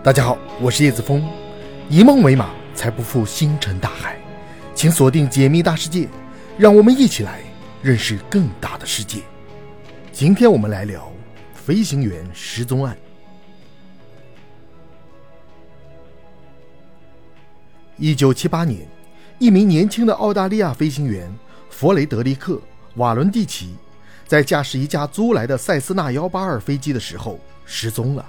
大家好，我是叶子峰，以梦为马，才不负星辰大海。请锁定解密大世界，让我们一起来认识更大的世界。今天我们来聊飞行员失踪案。一九七八年，一名年轻的澳大利亚飞行员弗雷德里克·瓦伦蒂奇，在驾驶一架租来的塞斯纳幺八二飞机的时候失踪了。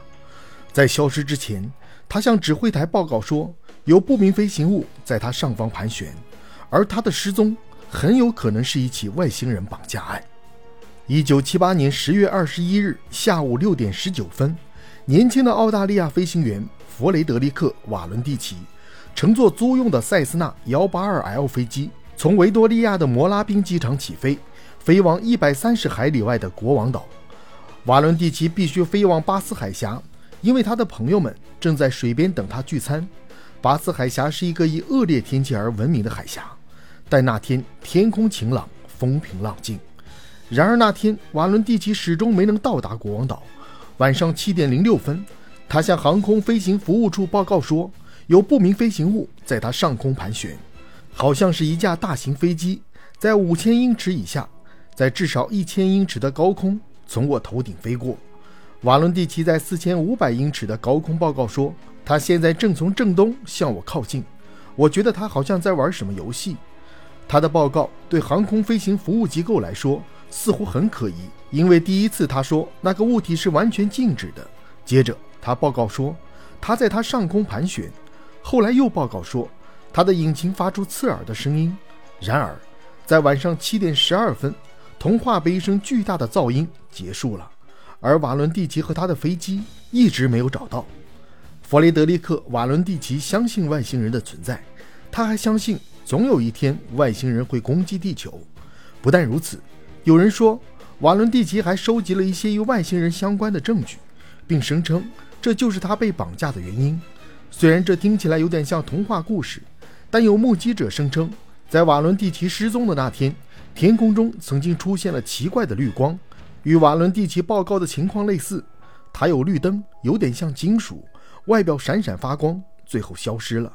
在消失之前，他向指挥台报告说，有不明飞行物在他上方盘旋，而他的失踪很有可能是一起外星人绑架案。一九七八年十月二十一日下午六点十九分，年轻的澳大利亚飞行员弗雷德里克·瓦伦蒂奇乘坐租用的塞斯纳幺八二 L 飞机，从维多利亚的摩拉宾机场起飞，飞往一百三十海里外的国王岛。瓦伦蒂奇必须飞往巴斯海峡。因为他的朋友们正在水边等他聚餐。巴斯海峡是一个以恶劣天气而闻名的海峡，但那天天空晴朗，风平浪静。然而那天瓦伦蒂奇始终没能到达国王岛。晚上七点零六分，他向航空飞行服务处报告说，有不明飞行物在他上空盘旋，好像是一架大型飞机，在五千英尺以下，在至少一千英尺的高空从我头顶飞过。瓦伦蒂奇在四千五百英尺的高空报告说：“他现在正从正东向我靠近。我觉得他好像在玩什么游戏。”他的报告对航空飞行服务机构来说似乎很可疑，因为第一次他说那个物体是完全静止的，接着他报告说他在他上空盘旋，后来又报告说他的引擎发出刺耳的声音。然而，在晚上七点十二分，童话被一声巨大的噪音结束了。而瓦伦蒂奇和他的飞机一直没有找到。弗雷德里克·瓦伦蒂奇相信外星人的存在，他还相信总有一天外星人会攻击地球。不但如此，有人说瓦伦蒂奇还收集了一些与外星人相关的证据，并声称这就是他被绑架的原因。虽然这听起来有点像童话故事，但有目击者声称，在瓦伦蒂奇失踪的那天，天空中曾经出现了奇怪的绿光。与瓦伦蒂奇报告的情况类似，它有绿灯，有点像金属，外表闪闪发光，最后消失了。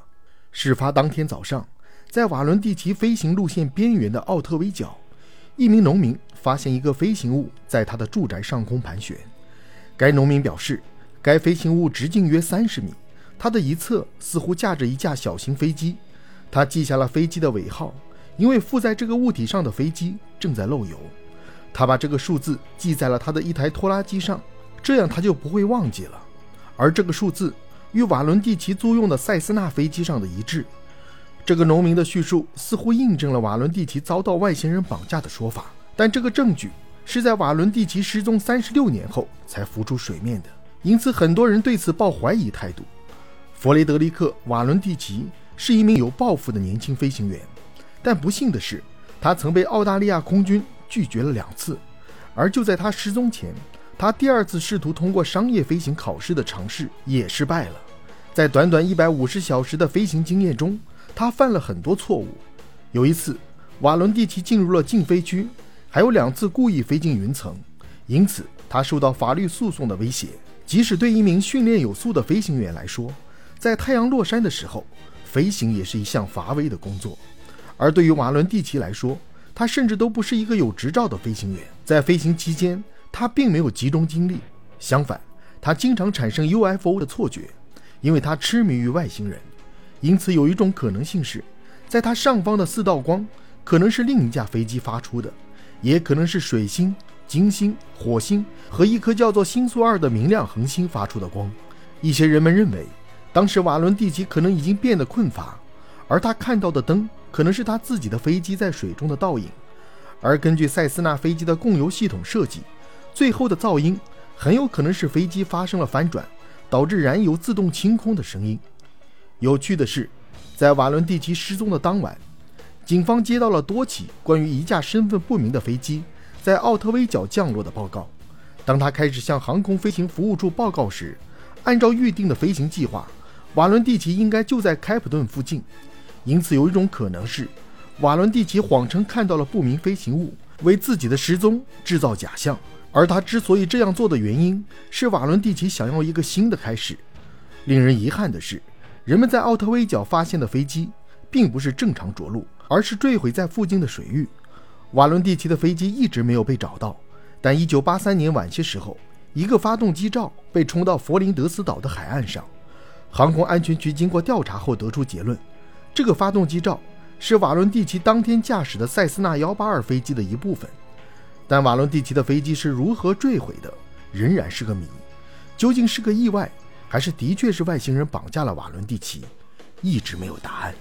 事发当天早上，在瓦伦蒂奇飞行路线边缘的奥特威角，一名农民发现一个飞行物在他的住宅上空盘旋。该农民表示，该飞行物直径约三十米，它的一侧似乎架着一架小型飞机。他记下了飞机的尾号，因为附在这个物体上的飞机正在漏油。他把这个数字记在了他的一台拖拉机上，这样他就不会忘记了。而这个数字与瓦伦蒂奇租用的塞斯纳飞机上的一致。这个农民的叙述似乎印证了瓦伦蒂奇遭到外星人绑架的说法，但这个证据是在瓦伦蒂奇失踪三十六年后才浮出水面的，因此很多人对此抱怀疑态度。弗雷德里克·瓦伦蒂奇是一名有抱负的年轻飞行员，但不幸的是，他曾被澳大利亚空军。拒绝了两次，而就在他失踪前，他第二次试图通过商业飞行考试的尝试也失败了。在短短一百五十小时的飞行经验中，他犯了很多错误。有一次，瓦伦蒂奇进入了禁飞区，还有两次故意飞进云层，因此他受到法律诉讼的威胁。即使对一名训练有素的飞行员来说，在太阳落山的时候飞行也是一项乏味的工作，而对于瓦伦蒂奇来说，他甚至都不是一个有执照的飞行员，在飞行期间，他并没有集中精力。相反，他经常产生 UFO 的错觉，因为他痴迷于外星人。因此，有一种可能性是，在他上方的四道光可能是另一架飞机发出的，也可能是水星、金星、火星和一颗叫做星宿二的明亮恒星发出的光。一些人们认为，当时瓦伦蒂奇可能已经变得困乏，而他看到的灯。可能是他自己的飞机在水中的倒影，而根据塞斯纳飞机的供油系统设计，最后的噪音很有可能是飞机发生了翻转，导致燃油自动清空的声音。有趣的是，在瓦伦蒂奇失踪的当晚，警方接到了多起关于一架身份不明的飞机在奥特威角降落的报告。当他开始向航空飞行服务处报告时，按照预定的飞行计划，瓦伦蒂奇应该就在开普敦附近。因此，有一种可能是，瓦伦蒂奇谎称看到了不明飞行物，为自己的失踪制造假象。而他之所以这样做的原因，是瓦伦蒂奇想要一个新的开始。令人遗憾的是，人们在奥特威角发现的飞机并不是正常着陆，而是坠毁在附近的水域。瓦伦蒂奇的飞机一直没有被找到，但1983年晚些时候，一个发动机罩被冲到佛林德斯岛的海岸上。航空安全局经过调查后得出结论，这个发动机罩是瓦伦蒂奇当天驾驶的塞斯纳幺八二飞机的一部分。但瓦伦蒂奇的飞机是如何坠毁的，仍然是个谜。究竟是个意外，还是的确是外星人绑架了瓦伦蒂奇，一直没有答案。